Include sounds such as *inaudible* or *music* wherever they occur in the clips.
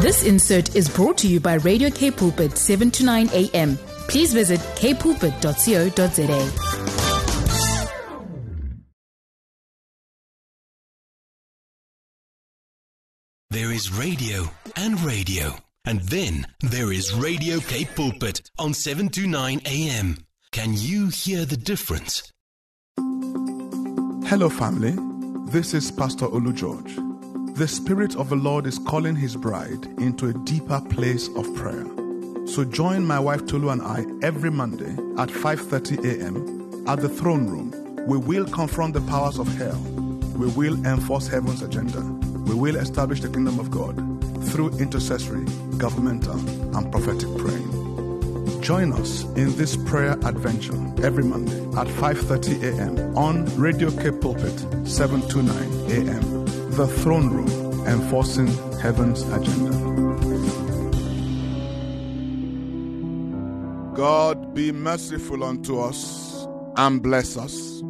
This insert is brought to you by Radio Cape Pulpit 7 to 9 a.m. Please visit capepulpit.co.za. There is radio and radio. And then there is Radio Cape Pulpit on 7 to 9 a.m. Can you hear the difference? Hello, family. This is Pastor Olu George. The Spirit of the Lord is calling His bride into a deeper place of prayer. So join my wife Tolu and I every Monday at 5:30 a.m. at the throne room. We will confront the powers of hell. We will enforce heaven's agenda. We will establish the kingdom of God through intercessory, governmental, and prophetic praying. Join us in this prayer adventure every Monday at 5:30 a.m. on Radio Cape Pulpit 729 a.m. The Throne Room, enforcing heaven's agenda. God be merciful unto us and bless us,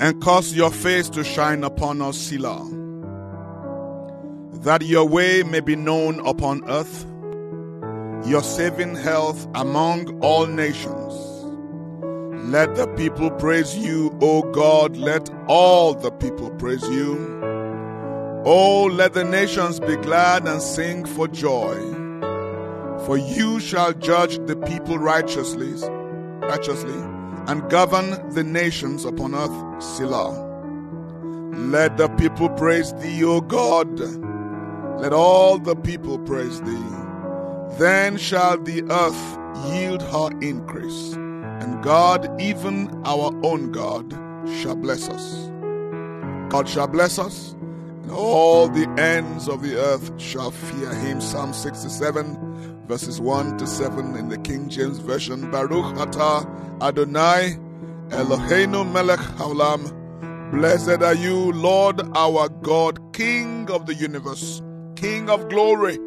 and cause your face to shine upon us, Selah, that your way may be known upon earth your saving health among all nations. Let the people praise you, O God. Let all the people praise you. Oh, let the nations be glad and sing for joy. For you shall judge the people righteously, righteously, and govern the nations upon earth, Selah. Let the people praise thee, O God. Let all the people praise thee. Then shall the earth yield her increase, and God, even our own God, shall bless us. God shall bless us, and all the ends of the earth shall fear him. Psalm 67, verses 1 to 7 in the King James Version. Baruch atah Adonai Eloheinu melech haolam. Blessed are you, Lord our God, King of the universe, King of glory.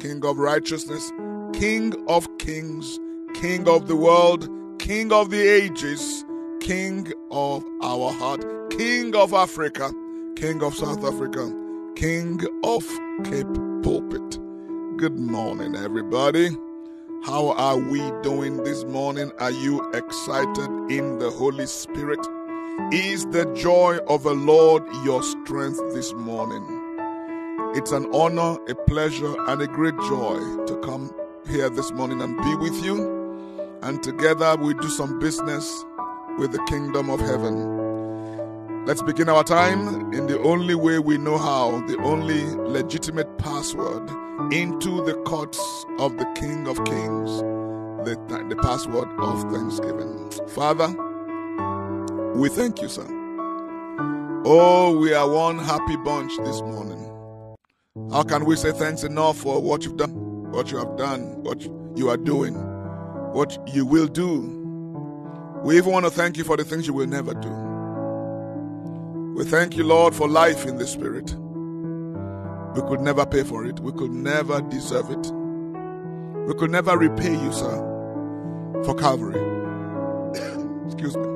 King of righteousness, King of kings, King of the world, King of the ages, King of our heart, King of Africa, King of South Africa, King of Cape Pulpit. Good morning, everybody. How are we doing this morning? Are you excited in the Holy Spirit? Is the joy of the Lord your strength this morning? It's an honor, a pleasure, and a great joy to come here this morning and be with you. And together we do some business with the kingdom of heaven. Let's begin our time in the only way we know how, the only legitimate password into the courts of the King of Kings, the, the password of thanksgiving. Father, we thank you, sir. Oh, we are one happy bunch this morning. How can we say thanks enough for what you've done, what you have done, what you are doing, what you will do? We even want to thank you for the things you will never do. We thank you, Lord, for life in the Spirit. We could never pay for it, we could never deserve it. We could never repay you, sir, for Calvary. *coughs* Excuse me.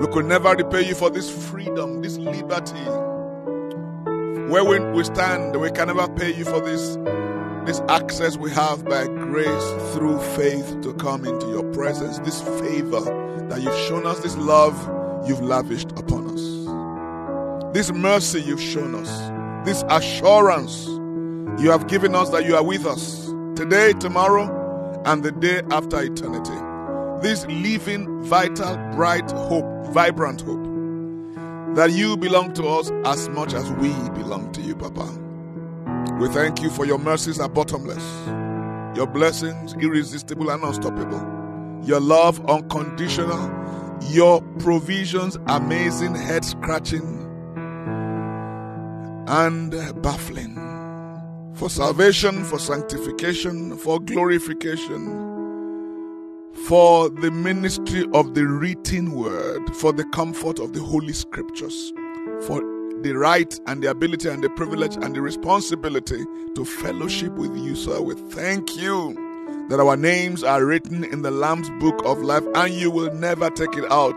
We could never repay you for this freedom, this liberty where we, stand, we can never pay you for this, this access we have by grace through faith to come into your presence, this favor that you've shown us, this love you've lavished upon us, this mercy you've shown us, this assurance you have given us that you are with us today, tomorrow, and the day after eternity. This living, vital, bright hope, vibrant hope that you belong to us as much as we belong to you, Papa. We thank you for your mercies are bottomless, your blessings irresistible and unstoppable, your love unconditional, your provisions amazing, head scratching, and baffling. For salvation, for sanctification, for glorification. For the ministry of the written word, for the comfort of the holy scriptures, for the right and the ability and the privilege and the responsibility to fellowship with you, sir. We thank you that our names are written in the Lamb's book of life and you will never take it out.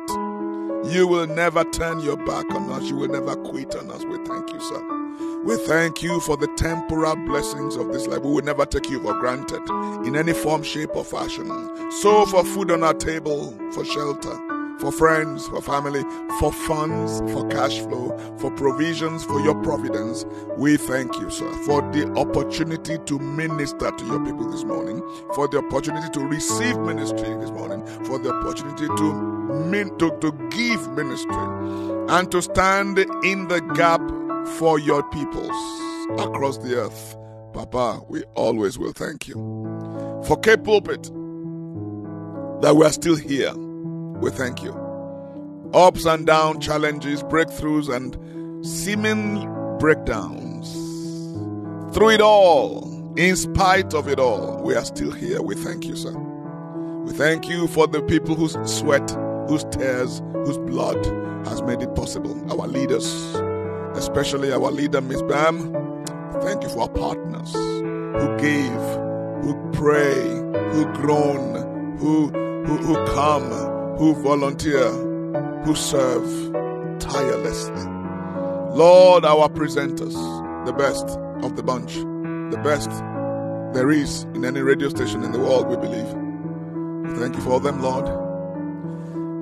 You will never turn your back on us. You will never quit on us. We thank you, sir. We thank you for the temporal blessings of this life. We will never take you for granted in any form, shape, or fashion. So, for food on our table, for shelter, for friends, for family, for funds, for cash flow, for provisions, for your providence. We thank you, sir, for the opportunity to minister to your people this morning, for the opportunity to receive ministry this morning, for the opportunity to, min- to, to give ministry, and to stand in the gap for your peoples across the earth. Papa, we always will thank you. For Cape Pulpit, that we are still here we thank you. Ups and downs, challenges, breakthroughs, and seeming breakdowns. Through it all, in spite of it all, we are still here. We thank you, sir. We thank you for the people whose sweat, whose tears, whose blood has made it possible. Our leaders, especially our leader, Miss Bam. Thank you for our partners who gave, who pray, who groan, who who, who come who volunteer, who serve tirelessly. Lord, our presenters, the best of the bunch, the best there is in any radio station in the world, we believe. We thank you for them, Lord.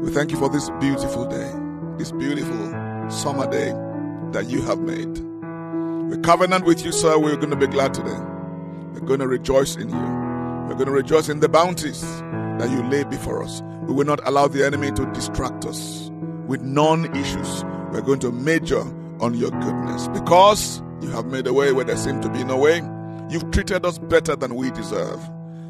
We thank you for this beautiful day, this beautiful summer day that you have made. We covenant with you, sir. We're going to be glad today. We're going to rejoice in you. We're going to rejoice in the bounties that you lay before us. We will not allow the enemy to distract us with non issues. We're going to major on your goodness because you have made a way where there seemed to be no way. You've treated us better than we deserve.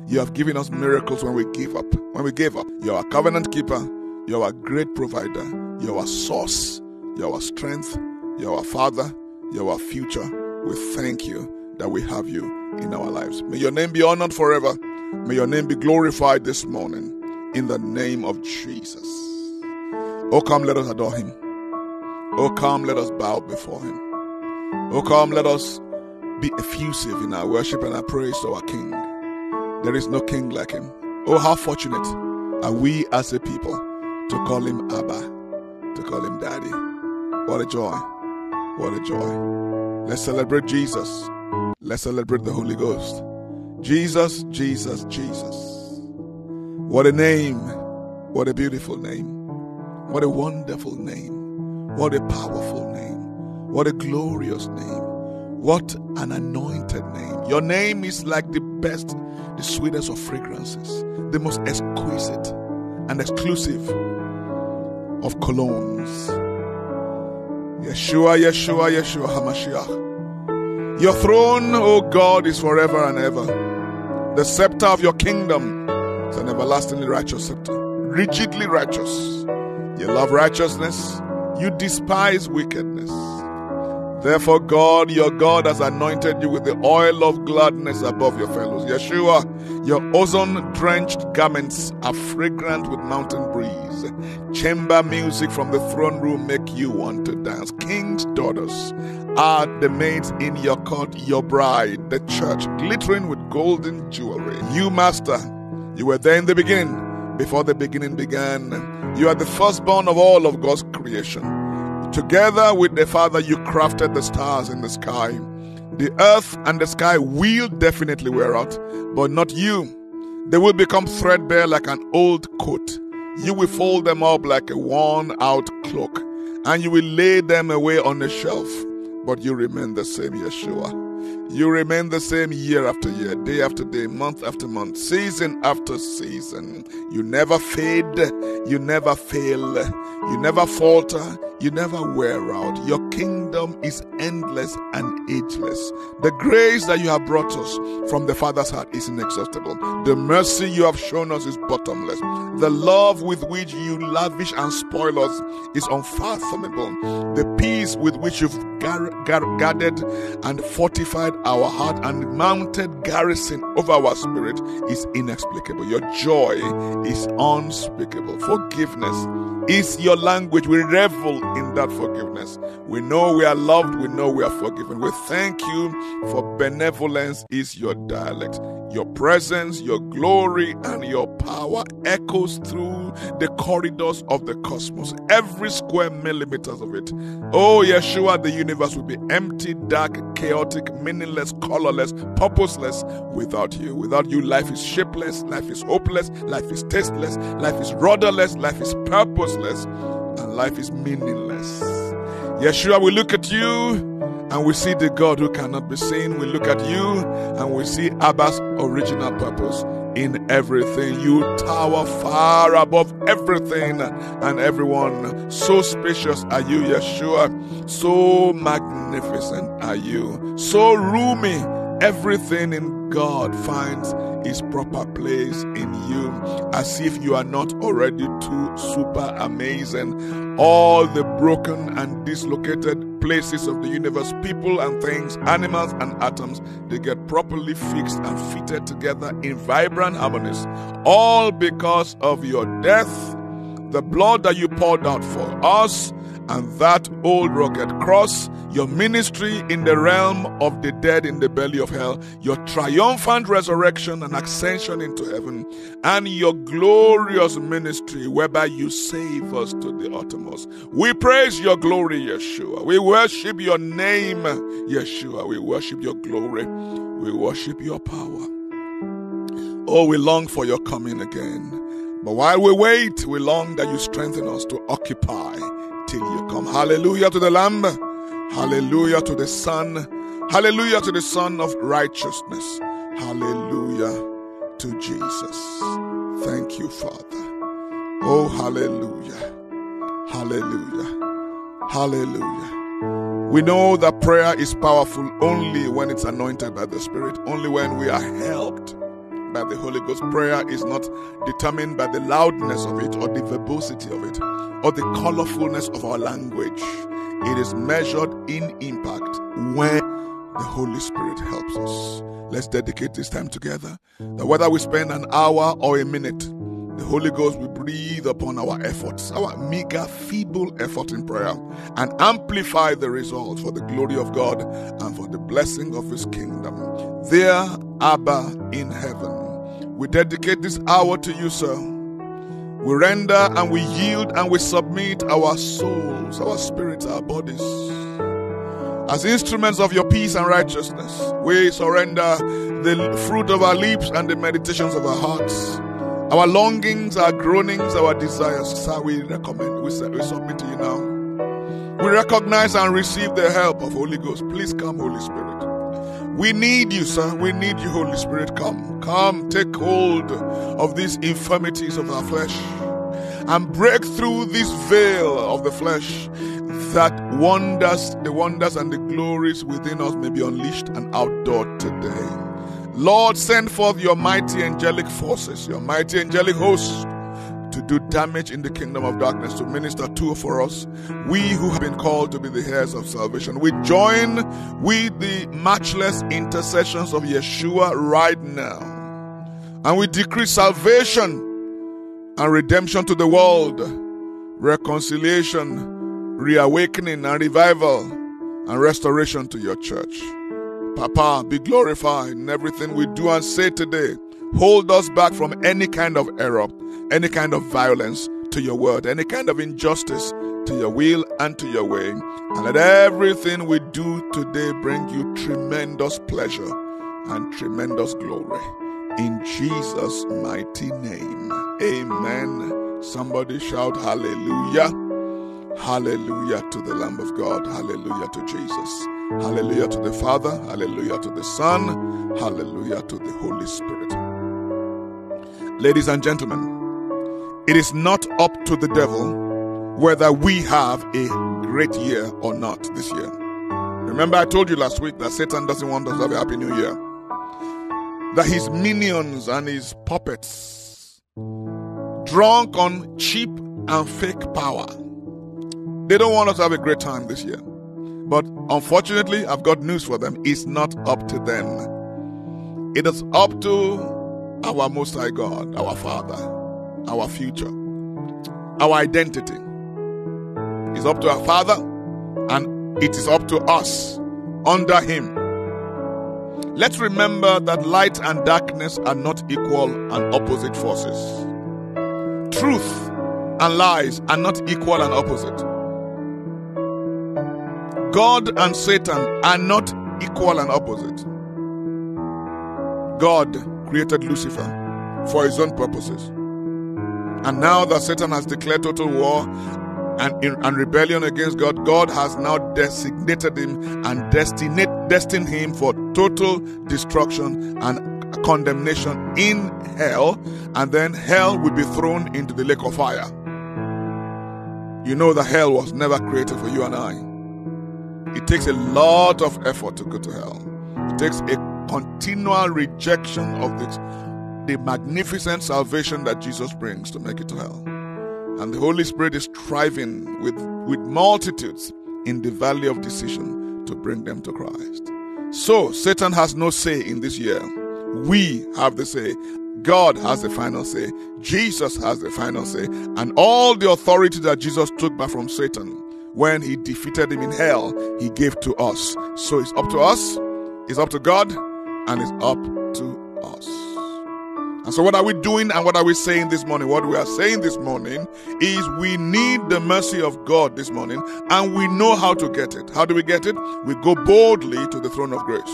You have given us miracles when we give up. When we gave up, you're our covenant keeper. You're our great provider. You're our source. You're our strength. You're our father. You're our future. We thank you that we have you in our lives. May your name be honored forever. May your name be glorified this morning in the name of Jesus. Oh, come, let us adore him. Oh, come, let us bow before him. Oh, come, let us be effusive in our worship and our praise to our King. There is no King like him. Oh, how fortunate are we as a people to call him Abba, to call him Daddy. What a joy! What a joy. Let's celebrate Jesus. Let's celebrate the Holy Ghost. Jesus, Jesus, Jesus. What a name. What a beautiful name. What a wonderful name. What a powerful name. What a glorious name. What an anointed name. Your name is like the best, the sweetest of fragrances, the most exquisite and exclusive of colognes. Yeshua, Yeshua, Yeshua HaMashiach. Your throne, O God, is forever and ever. The scepter of your kingdom it's an everlastingly righteous scepter, rigidly righteous. You love righteousness, you despise wickedness. Therefore, God, your God, has anointed you with the oil of gladness above your fellows. Yeshua, your ozone drenched garments are fragrant with mountain breeze. Chamber music from the throne room make you want to dance. King's daughters are the maids in your court, your bride, the church, glittering with golden jewelry. You, Master, you were there in the beginning, before the beginning began. You are the firstborn of all of God's creation. Together with the Father, you crafted the stars in the sky. The earth and the sky will definitely wear out, but not you. They will become threadbare like an old coat. You will fold them up like a worn out cloak, and you will lay them away on a shelf. But you remain the same, Yeshua. You remain the same year after year, day after day, month after month, season after season. You never fade, you never fail, you never falter, you never wear out. Your kingdom is endless and ageless. The grace that you have brought us from the Father's heart is inexhaustible. The mercy you have shown us is bottomless. The love with which you lavish and spoil us is unfathomable. The peace with which you've gar- gar- guarded and fortified our heart and mounted garrison over our spirit is inexplicable. Your joy is unspeakable. Forgiveness is your language. We revel in that forgiveness. We know we are loved. We know we are forgiven. We thank you for benevolence is your dialect. Your presence, your glory, and your power echoes through the corridors of the cosmos, every square millimeters of it. Oh, Yeshua, the universe will be empty, dark, chaotic, meaningless, colorless, purposeless without you. Without you, life is shapeless, life is hopeless, life is tasteless, life is rudderless, life is purposeless, and life is meaningless. Yeshua, we look at you and we see the God who cannot be seen. We look at you and we see Abba's original purpose in everything. You tower far above everything and everyone. So spacious are you, Yeshua. So magnificent are you. So roomy. Everything in God finds its proper place in you, as if you are not already too super amazing. All the broken and dislocated places of the universe, people and things, animals and atoms, they get properly fixed and fitted together in vibrant harmonies, all because of your death, the blood that you poured out for us and that old rugged cross, your ministry in the realm of the dead in the belly of hell, your triumphant resurrection and ascension into heaven, and your glorious ministry whereby you save us to the uttermost. We praise your glory, Yeshua. We worship your name, Yeshua. We worship your glory. We worship your power. Oh, we long for your coming again. But while we wait, we long that you strengthen us to occupy till you come. Hallelujah to the Lamb. Hallelujah to the Son. Hallelujah to the Son of righteousness. Hallelujah to Jesus. Thank you, Father. Oh, hallelujah. Hallelujah. Hallelujah. We know that prayer is powerful only when it's anointed by the Spirit, only when we are helped by the Holy Ghost. Prayer is not determined by the loudness of it or the verbosity of it or the colorfulness of our language. It is measured in impact when the Holy Spirit helps us. Let's dedicate this time together that whether we spend an hour or a minute, the Holy Ghost will breathe upon our efforts, our meager, feeble effort in prayer, and amplify the results for the glory of God and for the blessing of His kingdom. There, Abba in heaven, we dedicate this hour to you, sir. We render and we yield and we submit our souls, our spirits, our bodies as instruments of your peace and righteousness. We surrender the fruit of our lips and the meditations of our hearts. Our longings, our groanings, our desires, sir, we recommend, we, we submit to you now. We recognize and receive the help of Holy Ghost. Please come, Holy Spirit. We need you, sir. We need you, Holy Spirit. Come, come, take hold of these infirmities of our flesh and break through this veil of the flesh that wonders, the wonders and the glories within us may be unleashed and outdoored today. Lord, send forth your mighty angelic forces, your mighty angelic hosts to do damage in the kingdom of darkness, to minister to for us. We who have been called to be the heirs of salvation, we join with the matchless intercessions of Yeshua right now. And we decree salvation and redemption to the world, reconciliation, reawakening and revival, and restoration to your church. Papa, be glorified in everything we do and say today. Hold us back from any kind of error, any kind of violence to your word, any kind of injustice to your will and to your way. And let everything we do today bring you tremendous pleasure and tremendous glory. In Jesus' mighty name. Amen. Somebody shout hallelujah. Hallelujah to the Lamb of God. Hallelujah to Jesus. Hallelujah to the Father. Hallelujah to the Son. Hallelujah to the Holy Spirit. Ladies and gentlemen, it is not up to the devil whether we have a great year or not this year. Remember, I told you last week that Satan doesn't want us to have a happy new year. That his minions and his puppets, drunk on cheap and fake power, they don't want us to have a great time this year. But unfortunately, I've got news for them. It's not up to them. It is up to our Most High God, our Father, our future, our identity. is up to our Father, and it is up to us under Him. Let's remember that light and darkness are not equal and opposite forces. Truth and lies are not equal and opposite. God and Satan are not equal and opposite. God created Lucifer for his own purposes. And now that Satan has declared total war and, in, and rebellion against God, God has now designated him and destined, destined him for total destruction and condemnation in hell, and then hell will be thrown into the lake of fire. You know that hell was never created for you and I. It takes a lot of effort to go to hell. It takes a continual rejection of this, the magnificent salvation that Jesus brings to make it to hell. And the Holy Spirit is striving with, with multitudes in the valley of decision to bring them to Christ. So, Satan has no say in this year. We have the say. God has the final say. Jesus has the final say. And all the authority that Jesus took back from Satan when he defeated him in hell, he gave to us. So it's up to us, it's up to God, and it's up to us. And so, what are we doing and what are we saying this morning? What we are saying this morning is we need the mercy of God this morning, and we know how to get it. How do we get it? We go boldly to the throne of grace.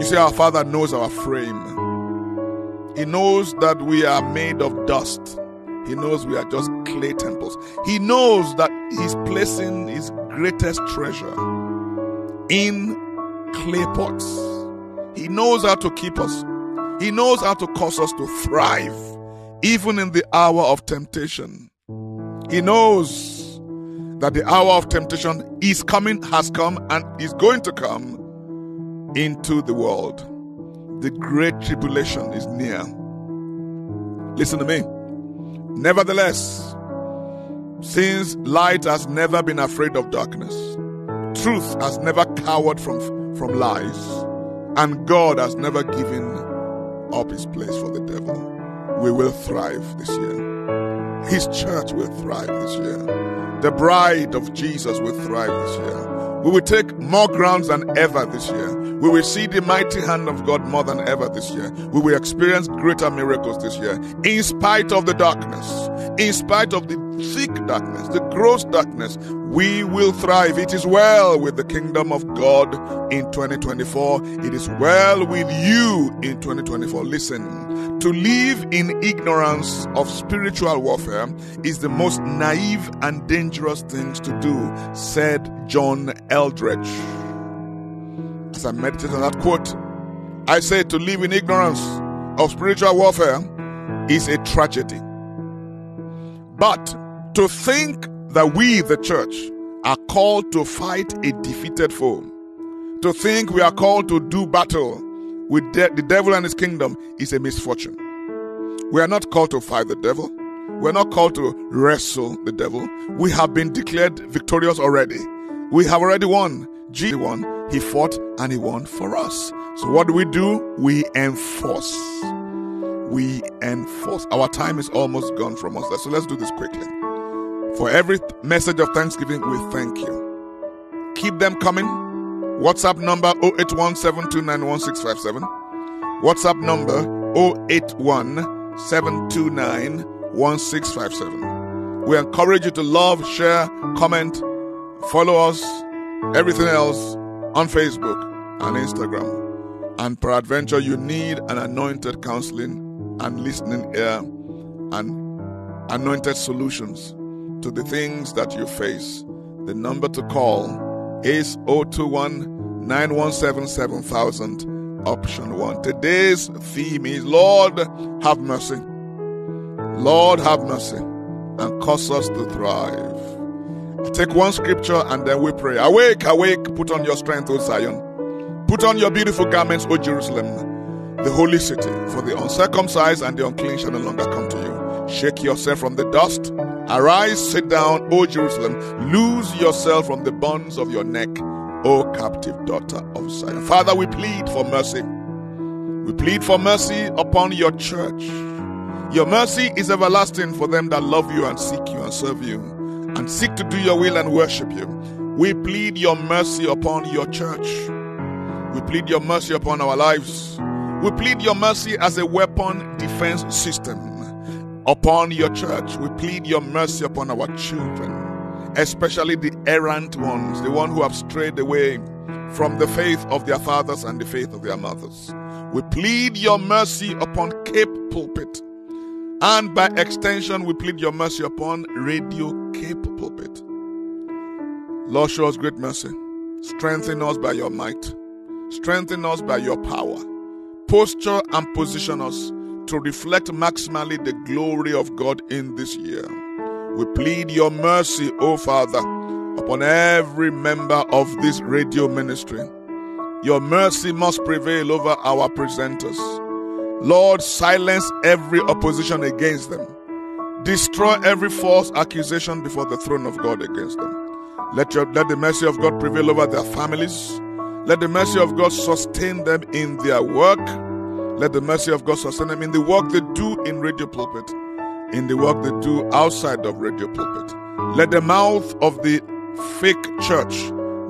You see, our Father knows our frame, He knows that we are made of dust. He knows we are just clay temples. He knows that He's placing His greatest treasure in clay pots. He knows how to keep us he knows how to cause us to thrive, even in the hour of temptation. He knows that the hour of temptation is coming, has come, and is going to come into the world. The great tribulation is near. Listen to me. Nevertheless, since light has never been afraid of darkness, truth has never cowered from, from lies, and God has never given up his place for the devil. We will thrive this year. His church will thrive this year. The bride of Jesus will thrive this year. We will take more grounds than ever this year. We will see the mighty hand of God more than ever this year. We will experience greater miracles this year, in spite of the darkness, in spite of the thick darkness, the gross darkness. We will thrive. It is well with the kingdom of God in 2024. It is well with you in 2024. Listen, to live in ignorance of spiritual warfare is the most naive and dangerous things to do, said John Eldredge. As I meditate on that quote, I say to live in ignorance of spiritual warfare is a tragedy. But to think that we, the church, are called to fight a defeated foe, to think we are called to do battle with de- the devil and his kingdom is a misfortune. We are not called to fight the devil. We're not called to wrestle the devil. We have been declared victorious already. We have already won. Jesus won. He fought and he won for us. So what do we do? We enforce. We enforce. Our time is almost gone from us. So let's do this quickly. For every message of thanksgiving, we thank you. Keep them coming. WhatsApp number 081 WhatsApp number 081 We encourage you to love, share, comment, follow us, everything else on Facebook and Instagram. And peradventure, you need an anointed counseling and listening ear and anointed solutions to the things that you face. The number to call is 021 917 7000, option 1. Today's theme is Lord, have mercy. Lord, have mercy and cause us to thrive. Take one scripture and then we pray. Awake, awake, put on your strength, O Zion. Put on your beautiful garments, O Jerusalem, the holy city, for the uncircumcised and the unclean shall no longer come to you. Shake yourself from the dust. Arise, sit down, O Jerusalem. Lose yourself from the bonds of your neck, O captive daughter of Zion. Father, we plead for mercy. We plead for mercy upon your church. Your mercy is everlasting for them that love you and seek you and serve you and seek to do your will and worship you. We plead your mercy upon your church. We plead your mercy upon our lives. We plead your mercy as a weapon defense system upon your church. We plead your mercy upon our children, especially the errant ones, the ones who have strayed away from the faith of their fathers and the faith of their mothers. We plead your mercy upon Cape Pulpit. And by extension, we plead your mercy upon Radio Cape Pulpit. Lord, show us great mercy. Strengthen us by your might. Strengthen us by your power. Posture and position us to reflect maximally the glory of God in this year. We plead your mercy, O Father, upon every member of this radio ministry. Your mercy must prevail over our presenters. Lord, silence every opposition against them. Destroy every false accusation before the throne of God against them. Let, your, let the mercy of God prevail over their families. Let the mercy of God sustain them in their work. Let the mercy of God sustain them in the work they do in radio pulpit, in the work they do outside of radio pulpit. Let the mouth of the fake church,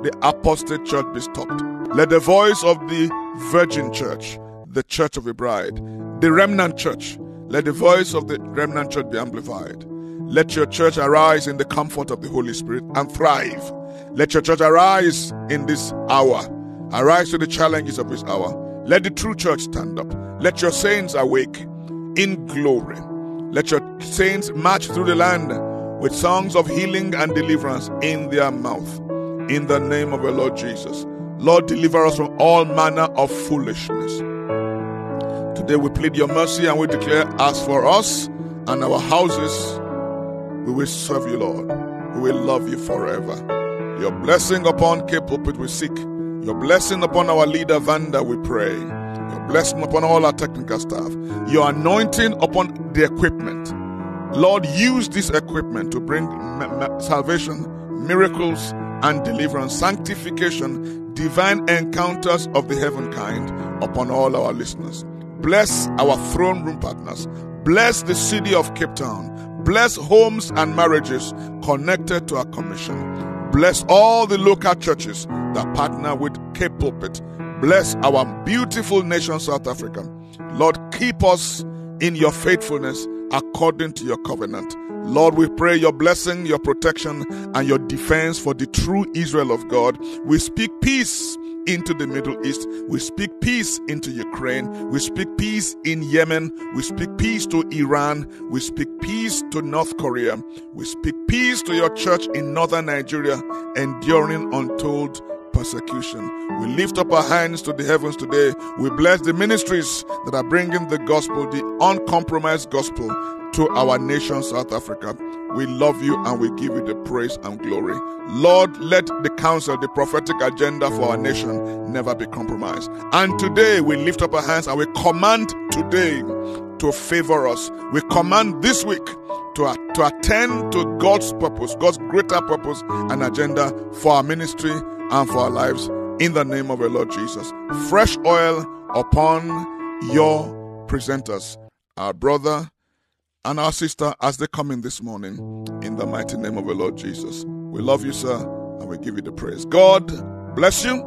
the apostate church, be stopped. Let the voice of the virgin church, the church of the bride, the remnant church, let the voice of the remnant church be amplified. Let your church arise in the comfort of the Holy Spirit and thrive. Let your church arise in this hour. Arise to the challenges of this hour. Let the true church stand up. Let your saints awake in glory. Let your saints march through the land with songs of healing and deliverance in their mouth. In the name of the Lord Jesus. Lord, deliver us from all manner of foolishness. Today we plead your mercy and we declare, as for us and our houses, we will serve you, Lord. We will love you forever. Your blessing upon Cape Pulpit we seek. Your blessing upon our leader Vanda we pray. Your blessing upon all our technical staff. Your anointing upon the equipment. Lord, use this equipment to bring salvation, miracles, and deliverance, sanctification, divine encounters of the heaven kind upon all our listeners. Bless our throne room partners. Bless the city of Cape Town. Bless homes and marriages connected to our commission. Bless all the local churches that partner with Cape Pulpit. Bless our beautiful nation, South Africa. Lord, keep us in your faithfulness according to your covenant. Lord, we pray your blessing, your protection, and your defense for the true Israel of God. We speak peace into the Middle East. We speak peace into Ukraine. We speak peace in Yemen. We speak peace to Iran. We speak peace to North Korea. We speak peace to your church in northern Nigeria, enduring untold persecution. We lift up our hands to the heavens today. We bless the ministries that are bringing the gospel, the uncompromised gospel, to our nation, South Africa. We love you and we give you the praise and glory. Lord, let the counsel, the prophetic agenda for our nation never be compromised. And today we lift up our hands and we command today to favor us. We command this week to, to attend to God's purpose, God's greater purpose and agenda for our ministry and for our lives in the name of the Lord Jesus. Fresh oil upon your presenters, our brother and our sister as they come in this morning in the mighty name of the Lord Jesus. We love you, sir, and we give you the praise. God bless you.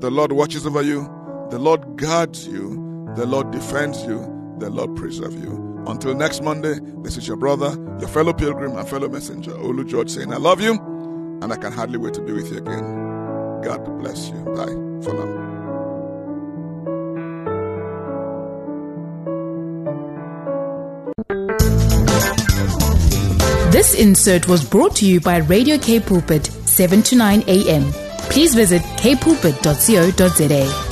The Lord watches over you. The Lord guards you. The Lord defends you. The Lord preserve you. Until next Monday, this is your brother, your fellow pilgrim and fellow messenger, Olu George, saying, I love you, and I can hardly wait to be with you again. God bless you. Bye for now. This insert was brought to you by Radio Cape Pulpit, 7 to 9 a.m. Please visit capepulpit.co.za.